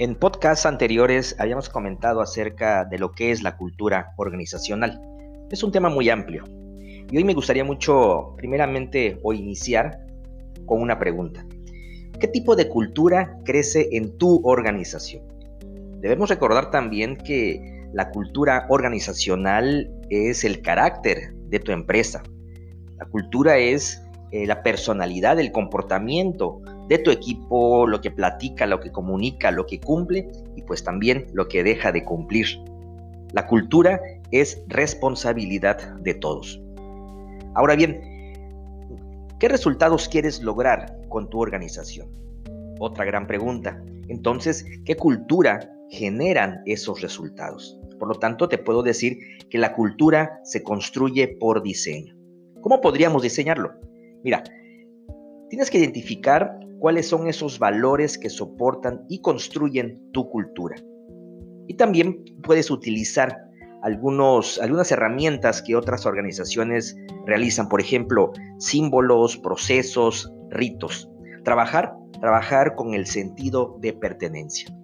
En podcasts anteriores habíamos comentado acerca de lo que es la cultura organizacional. Es un tema muy amplio. Y hoy me gustaría mucho, primeramente, o iniciar con una pregunta. ¿Qué tipo de cultura crece en tu organización? Debemos recordar también que la cultura organizacional es el carácter de tu empresa. La cultura es eh, la personalidad, el comportamiento de tu equipo, lo que platica, lo que comunica, lo que cumple y pues también lo que deja de cumplir. La cultura es responsabilidad de todos. Ahora bien, ¿qué resultados quieres lograr con tu organización? Otra gran pregunta. Entonces, ¿qué cultura generan esos resultados? Por lo tanto, te puedo decir que la cultura se construye por diseño. ¿Cómo podríamos diseñarlo? Mira, tienes que identificar cuáles son esos valores que soportan y construyen tu cultura. Y también puedes utilizar algunos, algunas herramientas que otras organizaciones realizan, por ejemplo, símbolos, procesos, ritos. Trabajar, trabajar con el sentido de pertenencia.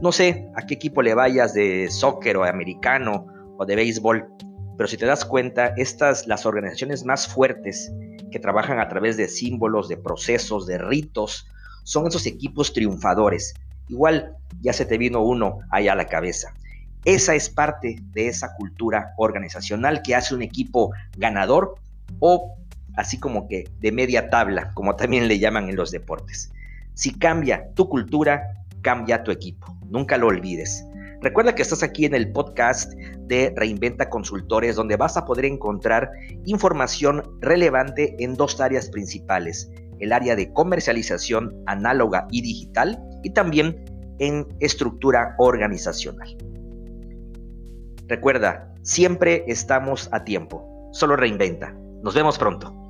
No sé a qué equipo le vayas de soccer o americano o de béisbol, pero si te das cuenta, estas las organizaciones más fuertes que trabajan a través de símbolos, de procesos, de ritos, son esos equipos triunfadores. Igual ya se te vino uno ahí a la cabeza. Esa es parte de esa cultura organizacional que hace un equipo ganador o así como que de media tabla, como también le llaman en los deportes. Si cambia tu cultura, cambia tu equipo. Nunca lo olvides. Recuerda que estás aquí en el podcast de Reinventa Consultores, donde vas a poder encontrar información relevante en dos áreas principales, el área de comercialización análoga y digital y también en estructura organizacional. Recuerda, siempre estamos a tiempo. Solo reinventa. Nos vemos pronto.